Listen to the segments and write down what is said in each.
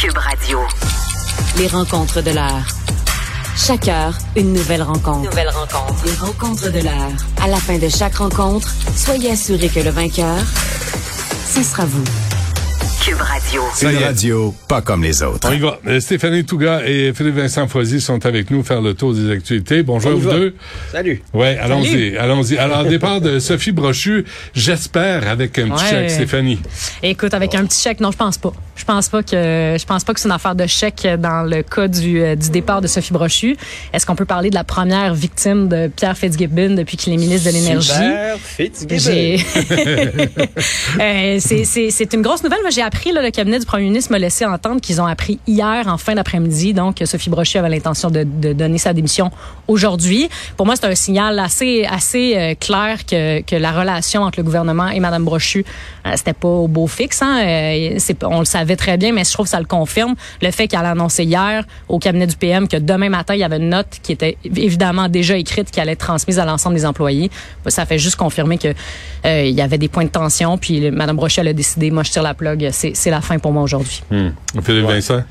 Cube Radio. Les rencontres de l'heure. Chaque heure, une nouvelle rencontre. Nouvelle rencontre. Les rencontres de l'heure. À la fin de chaque rencontre, soyez assurés que le vainqueur, ce sera vous. Cube Radio. Une radio pas comme les autres. On y va. Euh, Stéphanie Touga et Philippe Vincent Foisy sont avec nous faire le tour des actualités. Bonjour à vous deux. Salut. Ouais, allons-y, allons-y. Alors, départ de Sophie Brochu, j'espère avec un petit Ouais. chèque, Stéphanie. Écoute, avec un petit chèque, non, je pense pas. Je pense pas que je pense pas que c'est une affaire de chèque dans le cas du, euh, du départ de Sophie Brochu. Est-ce qu'on peut parler de la première victime de Pierre Fitzgibbon depuis qu'il est ministre de l'énergie? Fitzgibbon. Euh, c'est- une grosse nouvelle. J'ai appris, là, le cabinet du premier ministre m'a laissé entendre qu'ils ont appris hier, en fin d'après-midi, donc que Sophie Brochu avait l'intention de, de donner sa démission aujourd'hui. Pour moi, c'est un signal assez, assez euh, clair que, que la relation entre le gouvernement et Mme Brochu, c'était pas au beau fixe. Hein? On le savait très bien, mais je trouve que ça le confirme. Le fait qu'elle a annoncé hier au cabinet du PM que demain matin, il y avait une note qui était évidemment déjà écrite, qui allait être transmise à l'ensemble des employés. Ça fait juste confirmer que euh, il y avait des points de tension. Puis Mme Brochu, elle a décidé, moi, je tire la plug. C'est c'est la fin pour moi aujourd'hui. Hmm. Philippe Vincent?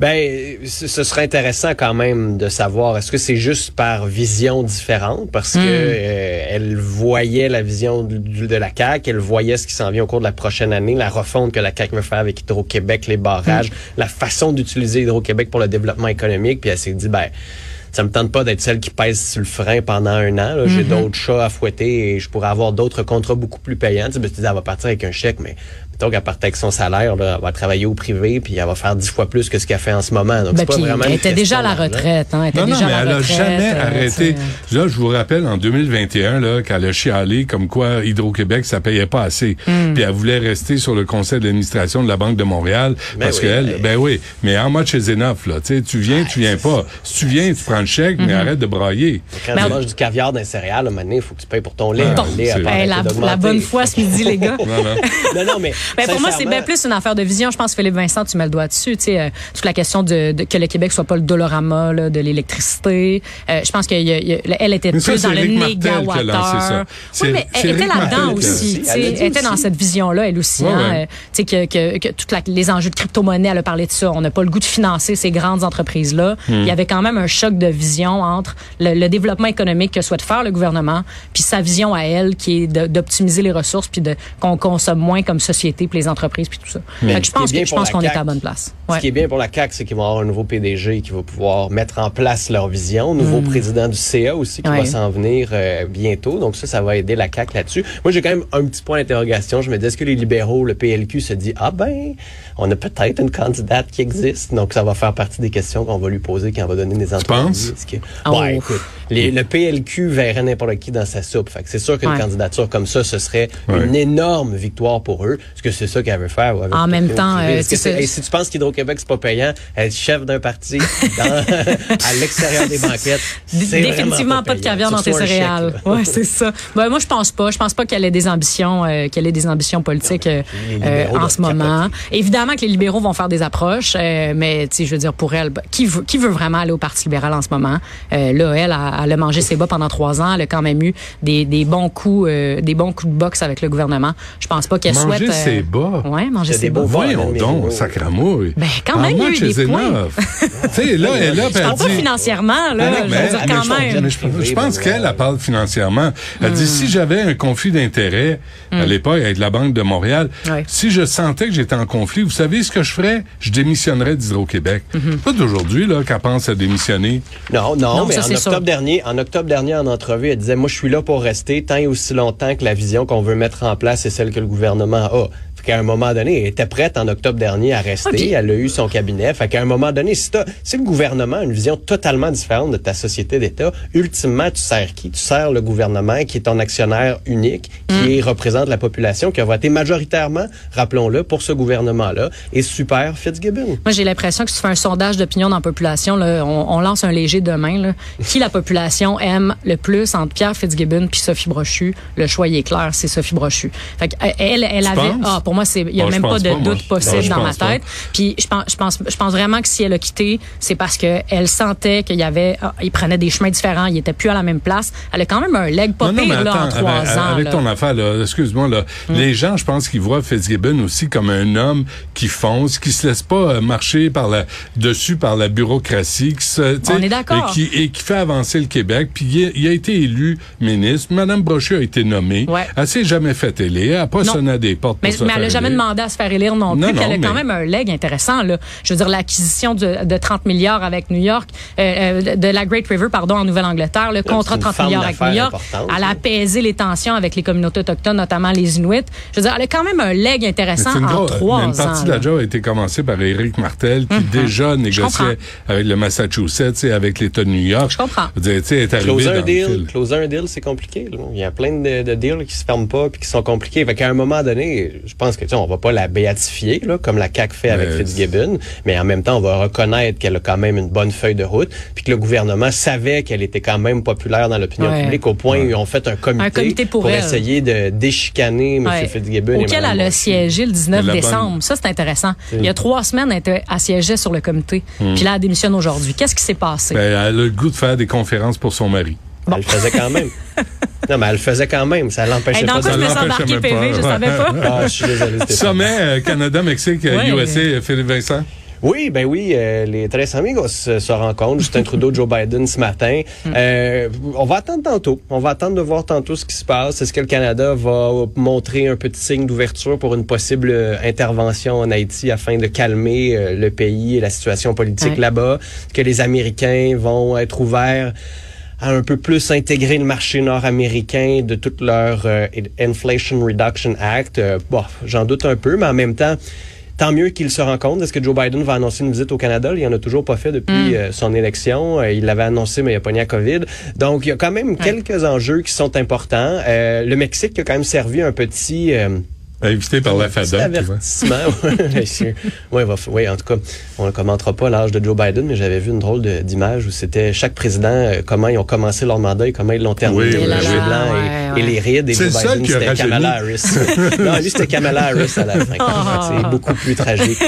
Ben, ce ce serait intéressant quand même de savoir, est-ce que c'est juste par vision différente? Parce que euh, elle voyait la vision de la CAQ, elle voyait ce qui s'en vient au cours de la prochaine année, la refonte que la CAQ veut faire avec Hydro-Québec, les barrages, la façon d'utiliser Hydro-Québec pour le développement économique, puis elle s'est dit, ben, ça me tente pas d'être celle qui pèse sur le frein pendant un an. là. J'ai d'autres chats à fouetter et je pourrais avoir d'autres contrats beaucoup plus payants. Tu sais, ben, tu dis, elle va partir avec un chèque, mais plutôt qu'elle partait avec son salaire, là, elle va travailler au privé puis elle va faire dix fois plus que ce qu'elle fait en ce moment. Donc, Ben, c'est pas vraiment elle était déjà à la retraite. Hein, elle était Non, non, déjà mais à elle la a retraite, jamais euh, arrêté. Là, je vous rappelle, en 2021, là, qu'elle a chialé comme quoi Hydro-Québec, ça payait pas assez. Hmm. Puis elle voulait rester sur le conseil d'administration de la Banque de Montréal. Ben parce oui, qu'elle, mais- ben oui, mais how much is enough, là? Tu viens, tu viens pas. Si tu viens, tu prends le chèque, mais arrête de brailler. Quand Ben, tu manges du caviar d'un céréal, à un moment donné, il faut que tu payes pour ton lait. Ah, Le lait la, la bonne foi ce midi, les gars. Non, non. non, non, mais. Ben, pour moi, c'est bien plus une affaire de vision. Je pense, Philippe Vincent, tu mets le doigt dessus. Tu sais, euh, toute la question de, de- que le Québec soit pas le dolorama là, de l'électricité. Euh, je pense qu'elle était Mais plus dans le. C'est- Oui, mais elle était là-dedans aussi. Elle Elle était dans cette vision-là, elle aussi. Ouais, hein, ouais. euh, tu sais, que, que, que toutes les enjeux de crypto-monnaie, elle a parlé de ça. On n'a pas le goût de financer ces grandes entreprises-là. Hmm. Il y avait quand même un choc de vision entre le, le développement économique que souhaite faire le gouvernement, puis sa vision à elle, qui est d'optimiser les ressources, puis de qu'on consomme moins comme société, puis les entreprises, puis tout ça. Mais Fait que je ce qui est pense, que, je qu'on est à la bonne place. Ce qui est bien pour la CAQ, c'est qu'ils vont avoir un nouveau PDG qui va pouvoir mettre en place leur vision, nouveau président du CA aussi qui Mm. Ouais. va s'en venir euh, bientôt. Donc ça, ça va aider la CAQ là-dessus. Moi, j'ai quand même un petit point d'interrogation. Je me dis, est-ce que les libéraux, le PLQ, se dit, ah ben, on a peut-être une candidate qui existe? Donc ça va faire partie des questions qu'on va lui poser quand on va donner des? Est-ce que- Oh. Ouais, écoute, les- le PLQ verrait n'importe qui dans sa soupe. Fait que c'est sûr qu'une Ouais. candidature comme ça, ce serait Ouais. une énorme victoire pour eux. Est-ce que c'est ça qu'elle veut faire? En même temps, euh, que et si tu penses qu'Hydro-Québec, c'est pas payant, être chef d'un parti dans- à l'extérieur des banquettes, c'est Définitivement pas de caviar dans tes chèque, céréales. là. ouais, c'est ça. Ben, moi, je pense pas. Je pense pas qu'elle ait des ambitions, euh, qu'elle ait des ambitions politiques euh, euh, en ce moment. capoter. Évidemment que les libéraux vont faire des approches, euh, mais tu sais, je veux dire pour elle, ben, qui veut, qui veut vraiment aller au Parti libéral en ce moment? Euh, Là, elle, a- elle a mangé ses bas pendant trois ans. Elle a quand même eu des, des bons coups, euh, des bons coups de boxe avec le gouvernement. Je pense pas qu'elle souhaite. ses bas. Ouais, manger C'est ses des bas. Voyons mais- donc, sacramouille. Ben, quand même, il y a eu des points. tu sais, là, elle est là, Je puis elle parle pas dit- financièrement, là. Je veux mais- dire quand même. Mais je, je pense qu'elle, elle parle financièrement. Elle Hmm. dit, si j'avais un conflit d'intérêts, à l'époque, avec la Banque de Montréal, Ouais. si je sentais que j'étais en conflit, vous savez ce que je ferais? Je démissionnerais d'Hydro-Québec. Mm-hmm. Pas d'aujourd'hui, là, qu'elle pense à démissionner. Non, non, Non, mais ça, en c'est octobre dernier, en octobre dernier, en entrevue, elle disait, moi, je suis là pour rester tant et aussi longtemps que la vision qu'on veut mettre en place est celle que le gouvernement a. Fait qu'à un moment donné, elle était prête en octobre dernier à rester. Elle a eu son cabinet. Fait qu'à un moment donné, si, t'as- si le gouvernement a une vision totalement différente de ta société d'État, ultimement, tu sers qui? Tu sers le gouvernement qui est ton actionnaire unique, qui est- représente la population, qui a voté majoritairement, rappelons-le, pour ce gouvernement-là, et super Fitzgibbon. Moi, j'ai l'impression que si tu fais un sondage d'opinion dans la population, là, on, on lance un léger demain. Là. Qui la population aime le plus entre Pierre Fitzgibbon puis Sophie Brochu? Le choix est clair, c'est Sophie Brochu. Fait que, elle, elle Tu avait... pour moi, c'est il y a Bon, même pas de pas, moi. doute possible Non, je dans ma pas. tête. Puis je pense, je pense, je pense vraiment que si elle a quitté, c'est parce que elle sentait qu'il y avait, ah, il prenait des chemins différents, il était plus à la même place. Elle a quand même un leg pas Non, non, pire mais là en trois avec, ans. avec là. ton affaire, là, excuse-moi, là, les gens, je pense qu'ils voient Fitzgibbon aussi comme un homme qui fonce, qui se laisse pas euh, marcher par la dessus par la bureaucratie, qui se, On est d'accord. et qui, et qui fait avancer le Québec. Puis il, a- il a été élu ministre. Madame Brochu a été nommée. Ouais. Elle s'est jamais fait élire. Elle a pas Non. sonné à des portes Mais, pour mais elle n'a jamais demandé à se faire élire non plus. Non, elle a non, quand mais- même un leg intéressant. Là. Je veux dire, l'acquisition de, de 30 milliards avec New York, euh, euh, de la Great River, pardon, en Nouvelle-Angleterre, le contrat c'est de une 30 femme milliards avec New York. Elle a apaisé les tensions avec les communautés autochtones, notamment les Inuits. Je veux dire, elle a quand même un leg Mais intéressant une, en trois mais une ans. partie de là. la job a été commencée par Éric Martel, qui déjà comprends. négociait avec le Massachusetts et avec l'État de New York. Je comprends. Dire, tu sais, elle est Closer dans un le deal, closer un deal, c'est compliqué. là. Il y a plein de, de deals qui se ferment pas puis qui sont compliqués. Fait qu'à un moment donné, je pense que tu sais, on va pas la béatifier là, comme la CAC fait avec Mais- Fitzgibbon, mais en même temps, on va reconnaître qu'elle a quand même une bonne feuille de route, puis que le gouvernement savait qu'elle était quand même populaire dans l'opinion Ouais. publique au point où ils ont fait un comité, Un comité pour essayer de déchicaner M. Ouais. Fitzgibbon. et Auquel Mme elle a siégé le 19 La bonne- décembre. Ça, c'est intéressant. Il y a trois semaines, elle, était, siégeait sur le comité. Puis là, elle démissionne aujourd'hui. Qu'est-ce qui s'est passé? Ben, elle a le goût de faire des conférences pour son mari. Elle le faisait quand même. non, mais elle le faisait quand même. Ça l'empêchait Hey, pas quoi de je me Ça sens l'empêchait embarqué même PV, je savais pas. Ah, je suis désolé. Sommet euh, Canada, Mexique, euh, Ouais. USA, Philippe Vincent. Oui, ben oui, euh, les tres amigos se, se rencontrent. Justin Trudeau, Joe Biden ce matin. Euh, on va attendre tantôt. On va attendre de voir tantôt ce qui se passe. Est-ce que le Canada va montrer un petit signe d'ouverture pour une possible euh, intervention en Haïti afin de calmer euh, le pays et la situation politique Ouais. là-bas? Est-ce que les Américains vont être ouverts à un peu plus intégrer le marché nord-américain de tout leur euh, Inflation Reduction Act. Euh, bon, j'en doute un peu, mais en même temps, tant mieux qu'ils se rencontrent. Est-ce que Joe Biden va annoncer une visite au Canada? Il en a toujours pas fait depuis euh, son élection. Euh, il l'avait annoncé, mais il a pogné la COVID. Donc, il y a quand même quelques enjeux qui sont importants. Euh, le Mexique a quand même servi un petit... Invité par la FADA. tu vois. avertissement. ouais, c'est- ouais, va- ouais, en tout cas, on ne commentera pas l'âge de Joe Biden, mais j'avais vu une drôle d'image où c'était chaque président, euh, comment ils ont commencé leur mandat et comment ils l'ont terminé. Oui, le oui, cheveux oui. blanc et, Ouais, et les rides. Et Joe Biden, c'était. Kamala Harris. non, lui, c'était Kamala Harris à la fin. Ah. C'est beaucoup plus tragique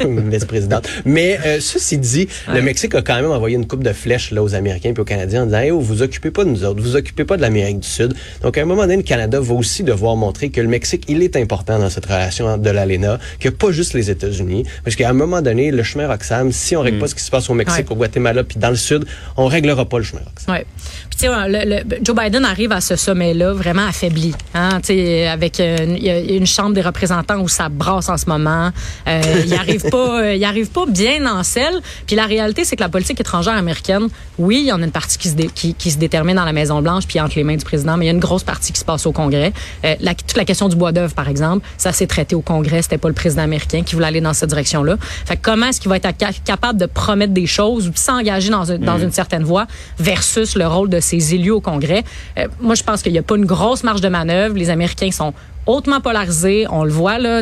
comme vice-présidente. Mais euh, ceci dit, le Mexique a quand même envoyé une coupe de flèches là, aux Américains et aux Canadiens en disant hey, oh, vous occupez pas de nous autres, vous occupez pas de l'Amérique du Sud. Donc, à un moment donné, le Canada va aussi devoir montrer que le Mexique, il est important dans cette relation de l'ALENA, qu'il n'y a pas juste les États-Unis. Parce qu'à un moment donné, le chemin Roxham, si on règle pas ce qui se passe au Mexique, Ouais. au Guatemala, puis dans le Sud, on réglera pas le chemin Roxham. Ouais. Puis tu sais, le- le- Joe Biden arrive à ce sommet-là vraiment affaibli. Hein, tu sais, avec euh, y a une chambre des représentants où ça brasse en ce moment. Euh, il arrive pas, euh, il arrive pas bien en selle. Puis la réalité, c'est que la politique étrangère américaine, oui, il y en a une partie qui se, dé- qui, qui se détermine dans la Maison Blanche puis entre les mains du président, mais il y a une grosse partie qui se passe au Congrès. Euh, la, toute la question du bois d'œuvre, par exemple, ça s'est traité au Congrès. C'était pas le président américain qui voulait aller dans cette direction-là. Fait que comment est-ce qu'il va être ca- capable de promettre des choses ou de s'engager dans, un- dans une certaine voie versus le rôle de ses élus au Congrès? Euh, moi, je pense qu'il n'y a pas une grosse marge de manœuvre. Les Américains sont hautement polarisés. On le voit, là.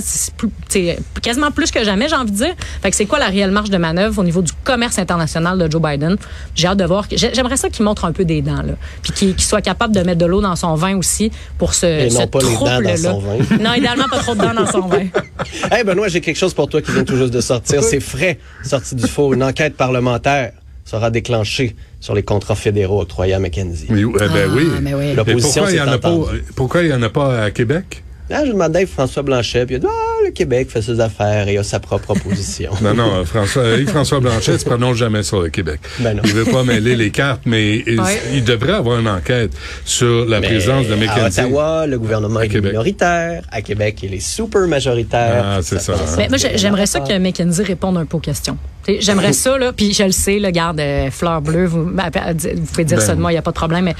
C'est quasiment plus que jamais, j'ai envie de dire. Fait que c'est quoi la réelle marge de manœuvre au niveau du commerce international de Joe Biden? J'ai hâte de voir. j'ai- J'aimerais ça qu'il montre un peu des dents, là. Puis qu'il soit capable de mettre de l'eau dans son vin aussi pour ce, Et ce non pas les dents dans son vin. Non, idéalement, pas trop de dents dans son vin. Hey Benoît, j'ai quelque chose pour toi qui vient tout juste de sortir. C'est frais, sorti du four. Une enquête parlementaire sera déclenchée sur les contrats fédéraux octroyés à McKenzie. Oui, eh ben oui. Ah, mais oui. Et L'opposition pourquoi il y s'est en a pas, entendue. pourquoi il y en a pas à Québec? Là, je demandais à François Blanchet, puis il a dit, ah, le Québec fait ses affaires et a sa propre opposition. Non, non, François, François Blanchet ne se prononce jamais sur le Québec. Ben non. Il veut pas mêler les cartes, mais il, Ouais. il devrait avoir une enquête sur la Mais présence de À McKenzie. Ottawa, le gouvernement est Québec. minoritaire. À Québec, il est super majoritaire. Ah, c'est ça, hein. Mais moi, j'ai- j'aimerais ça que McKenzie réponde un peu aux questions. J'aimerais ça, là, puis je le sais, là, garde, euh, fleur bleue, vous, vous pouvez dire Ben, ça de moi, il n'y a pas de problème, mais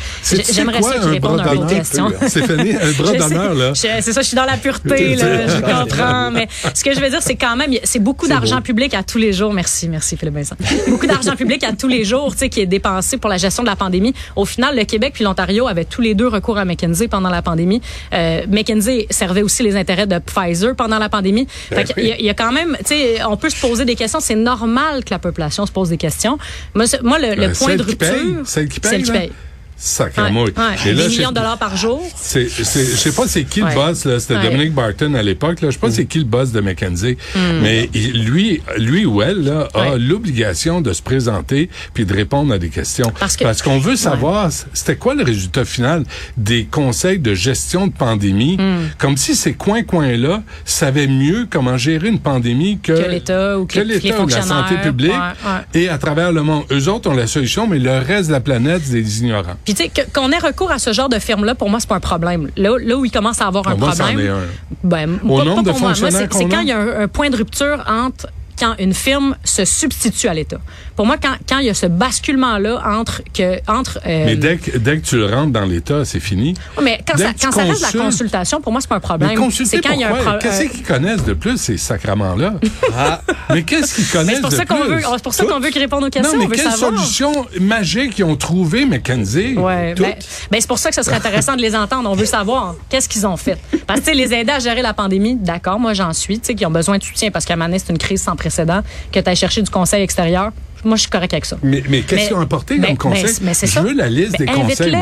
j'aimerais ça qu'il un réponde bras un peu aux d'honneur? questions. Stéphanie, un bras d'honneur, là? C'est ça, je suis dans la pureté, là, je comprends. Mais ce que je veux dire, c'est quand même, c'est beaucoup d'argent public à tous les jours. Merci, merci Philippe Vincent. Beaucoup d'argent public à tous les jours, tu sais, qui est dépensé pour la gestion de la pandémie. Au final, le Québec puis l'Ontario avaient tous les deux recours à McKinsey pendant la pandémie. Euh, McKinsey servait aussi les intérêts de Pfizer pendant la pandémie. Ben Fait y a- il y, a quand même, tu sais, on peut se poser des questions. C'est normal que la population se pose des questions. Moi, c'est- moi le, le Euh, point celle de qui rupture, paye, celle qui paye, celle qui là. paye. Sacramouille. Ouais, ouais. Et là, millions de dollars par jour. c'est, c'est, je sais pas c'est qui le boss, là. C'était. Dominic Barton à l'époque, là. Je sais pas c'est qui le boss de McKenzie. Mais il- lui, lui ou elle, là, a l'obligation de se présenter puis de répondre à des questions. Parce que- qu'on veut savoir, c'était quoi le résultat final des conseils de gestion de pandémie? Hmm. Comme si ces coins-coins-là savaient mieux comment gérer une pandémie que, Que l'État ou que les l'État ou la santé publique. Et à travers le monde. Eux autres ont la solution, mais le reste de la planète, c'est des ignorants. Puis tu sais, qu'on ait recours à ce genre de firme-là, pour moi, c'est pas un problème. Là, là où il commence à avoir un Moi, problème, est un. ben, Au pas- nombre pas de pour moi. C'est quand il y a un, un point de rupture entre quand une firme se substitue à l'État. Pour moi, quand, quand il y a ce basculement-là entre que entre euh, Mais dès que, dès que tu le rentres dans l'État, c'est fini. Ouais, mais quand, ça, quand ça reste la consultation, pour moi, c'est pas un Mais problème. consulter quand il y a un pourquoi? Qu'est-ce euh, qu'ils connaissent de plus, ces sacraments-là? Ah, mais qu'est-ce qu'ils mais connaissent pour de ça qu'on plus? c'est pour ça qu'on veut qu'ils répondent aux questions. non, mais on veut quelle savoir. solution magique ils ont trouvé, McKenzie? Ouais, ben, ben, c'est pour ça que ce serait intéressant de les entendre. On veut savoir qu'est-ce qu'ils ont fait. Parce que les aider à gérer la pandémie, d'accord, moi j'en suis, tu sais, qui ont besoin de soutien parce qu'à donné, c'est une crise sans précédent, que tu as cherché du conseil extérieur. Moi, je suis correct avec ça. Mais, mais qu'est-ce Mais- qu'ils ont apporté ben, comme conseil? ben, mais c'est Je ça. veux la liste Ben, des conseils.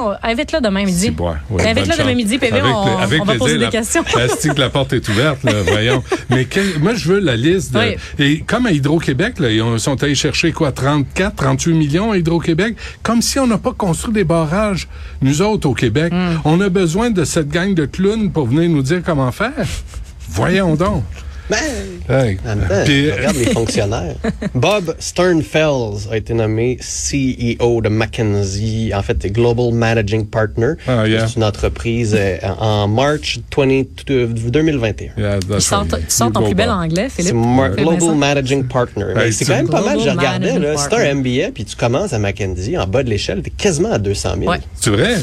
On- invite-le demain midi. Ouais, invite-le bonne demain midi, PV, Avec on, avec on va poser des la- questions. Que la porte est ouverte, là, voyons. Mais moi, je veux la liste. De, Oui. Et comme à Hydro-Québec, ils ont- sont allés chercher quoi, 34, 38 millions à Hydro-Québec, comme si on n'a pas construit des barrages, nous autres, au Québec. Hmm. On a besoin de cette gang de clowns pour venir nous dire comment faire. Voyons donc. Ben, Hey. temps, Puis, regarde les fonctionnaires. Bob Sternfels a été nommé CEO de McKinsey, en fait, Global Managing Partner. Ah, yeah. C'est une entreprise euh, en March 20, 2021. yeah, Tu sors, right. tu sors ton plus bel anglais, C'est Philippe. Mar- Global. Managing Partner. Hey, c'est quand même pas mal. Je regardais, Partner. un MBA puis tu commences à McKinsey, en bas de l'échelle, t'es quasiment à 200 000. Ouais. C'est vrai?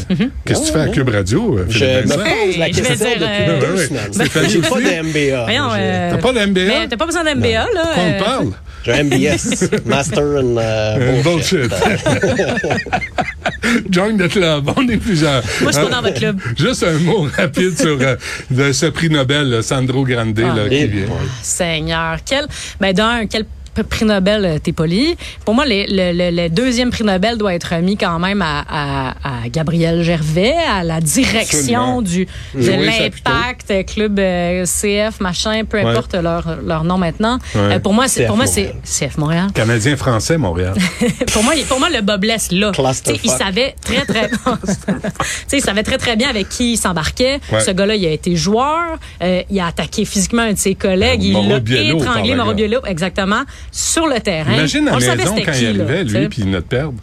Qu'est-ce que tu fais à Cube Radio, euh, Je Philippe me Vincent? pose la je question depuis euh, deux semaines. J'ai pas de MBA. Euh, T'as pas le MBA? Mais t'as pas besoin d'MBA, là. Qu'on euh, te parle? J'ai un MBS, Master in euh, Euh, Bullshit. Join the club. On est plusieurs. Moi, je suis Euh, dans votre club. Juste un mot rapide sur euh, de ce prix Nobel, là, Sandro Grande, là, Ah. qui Et- vient. Seigneur, quel, ben d'un, quel prix Nobel euh, t'es poli. Pour moi, le, le- le- le deuxième prix Nobel doit être remis quand même à, à, à Gabriel Gervais, à la direction Absolument. du de l'impact club euh, CF machin, peu Ouais. importe leur, leur nom maintenant. Ouais. Euh, pour moi, c'est CF pour moi c'est Montréal. CF Montréal. Canadien-Français, Montréal. pour moi, il- pour moi, le Bob laisse là. Il savait très très, il savait très très bien avec qui il s'embarquait. Ouais. Ce gars-là, il a été joueur, euh, il a attaqué physiquement un de ses collègues, il Mauro l'a étranglé, Mauro. Biello, exactement, sur le terrain. Imagine la maison quand qui, il là, arrivait, sais. lui, puis notre perdre.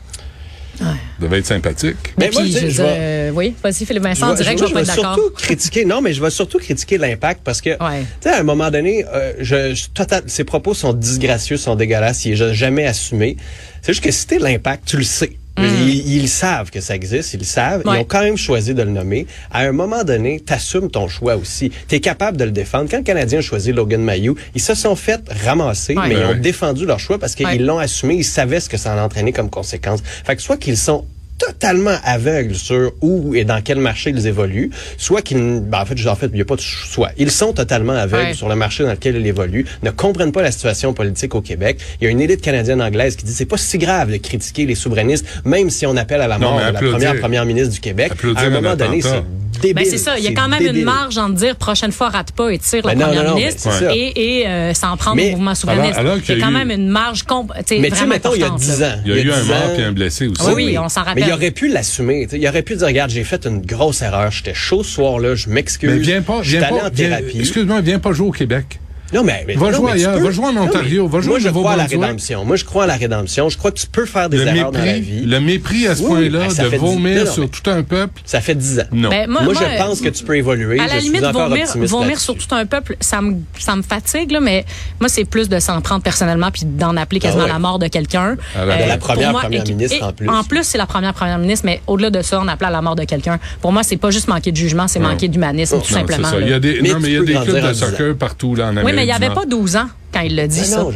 Devait être sympathique. Mais Puis, moi, je je je vais- euh, oui, vas-y, Philippe Vincent, direct, je je vais vais d'accord. surtout critiquer, non, mais je vais surtout critiquer l'impact parce que, Ouais. tu sais, à un moment donné, euh, je, je- total, ses propos sont disgracieux, sont dégueulasses, il est jamais assumé. C'est juste que si t'es l'impact, tu le sais. Ils, ils savent que ça existe, ils le savent. Mm. Ouais. Ils ont quand même choisi de le nommer. À un moment donné, t'assumes ton choix aussi. T'es capable de le défendre. Quand le Canadien a choisi Logan Mayou, ils se sont fait ramasser, Ouais. mais ils ont défendu leur choix parce qu'ils Ouais. l'ont assumé. Ils savaient ce que ça allait entraîner comme conséquence. Fait que soit qu'ils sont totalement aveugles sur où et dans quel marché ils évoluent, soit qu'ils, ben en fait, en fait, il n'y a pas de choix. Ils sont totalement aveugles Ouais. sur le marché dans lequel ils évoluent, ne comprennent pas la situation politique au Québec. Il y a une élite canadienne anglaise qui dit c'est pas si grave de critiquer les souverainistes, même si on appelle à la mort la première première ministre du Québec. applaudir À un un moment donné, c'est débile. Ben c'est ça, il y a quand même débile. une marge en dire prochaine fois rate pas et tire Ben le non, premier ministre ça. et, et euh, s'en prendre Mais au mouvement souverainiste. alors- alors qu'il il y y a quand eu- même une marge Mais tu sais, mettons, il y a importante, 10 là. ans. Il y a eu un 10 mort et un blessé aussi. Oui, oui, on s'en rappelle. Mais il aurait pu l'assumer. Il aurait pu dire, regarde, j'ai fait une grosse erreur. J'étais chaud ce soir-là. Je m'excuse. Mais viens pas, Je suis viens allé pas, en viens- thérapie. excuse-moi, viens pas jouer au Québec. Non, mais, mais- Va non, jouer mais tu ailleurs, peux- va jouer en Non, mais Ontario, va jouer Moi, au je crois à la rédemption. Moi, je crois à la rédemption. Je crois que tu peux faire des Le erreurs dans la mépris, vie. le mépris à ce Oui, point-là, ben, de dix- vomir sur mais- tout un peuple, Ça fait 10 ans. non. Ben, moi, moi, moi, je pense que tu peux évoluer. À la limite, vomir, vomir sur tout un peuple, ça me, ça me fatigue, là, mais moi, c'est plus de s'en prendre personnellement puis d'en appeler quasiment Ah ouais. la mort de quelqu'un. La- De la première première ministre et- en plus. En plus, c'est la première première ministre, mais au-delà de ça, on appelle à la mort de quelqu'un. Pour moi, c'est pas juste manquer de jugement, c'est manquer d'humanisme, tout simplement. Il y a des, non, mais il y a des clubs de dix soccer partout, là, en Amérique mais il n'y avait pas 12 ans quand il l'a dit, Ben ça.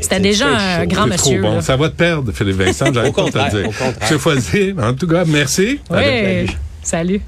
C'était déjà un chaud. grand monsieur. trop bon. Ça va te perdre, Philippe Vincent, Au pas de te dire. au contraire. Je choisis. En tout cas, merci. Oui. Salut.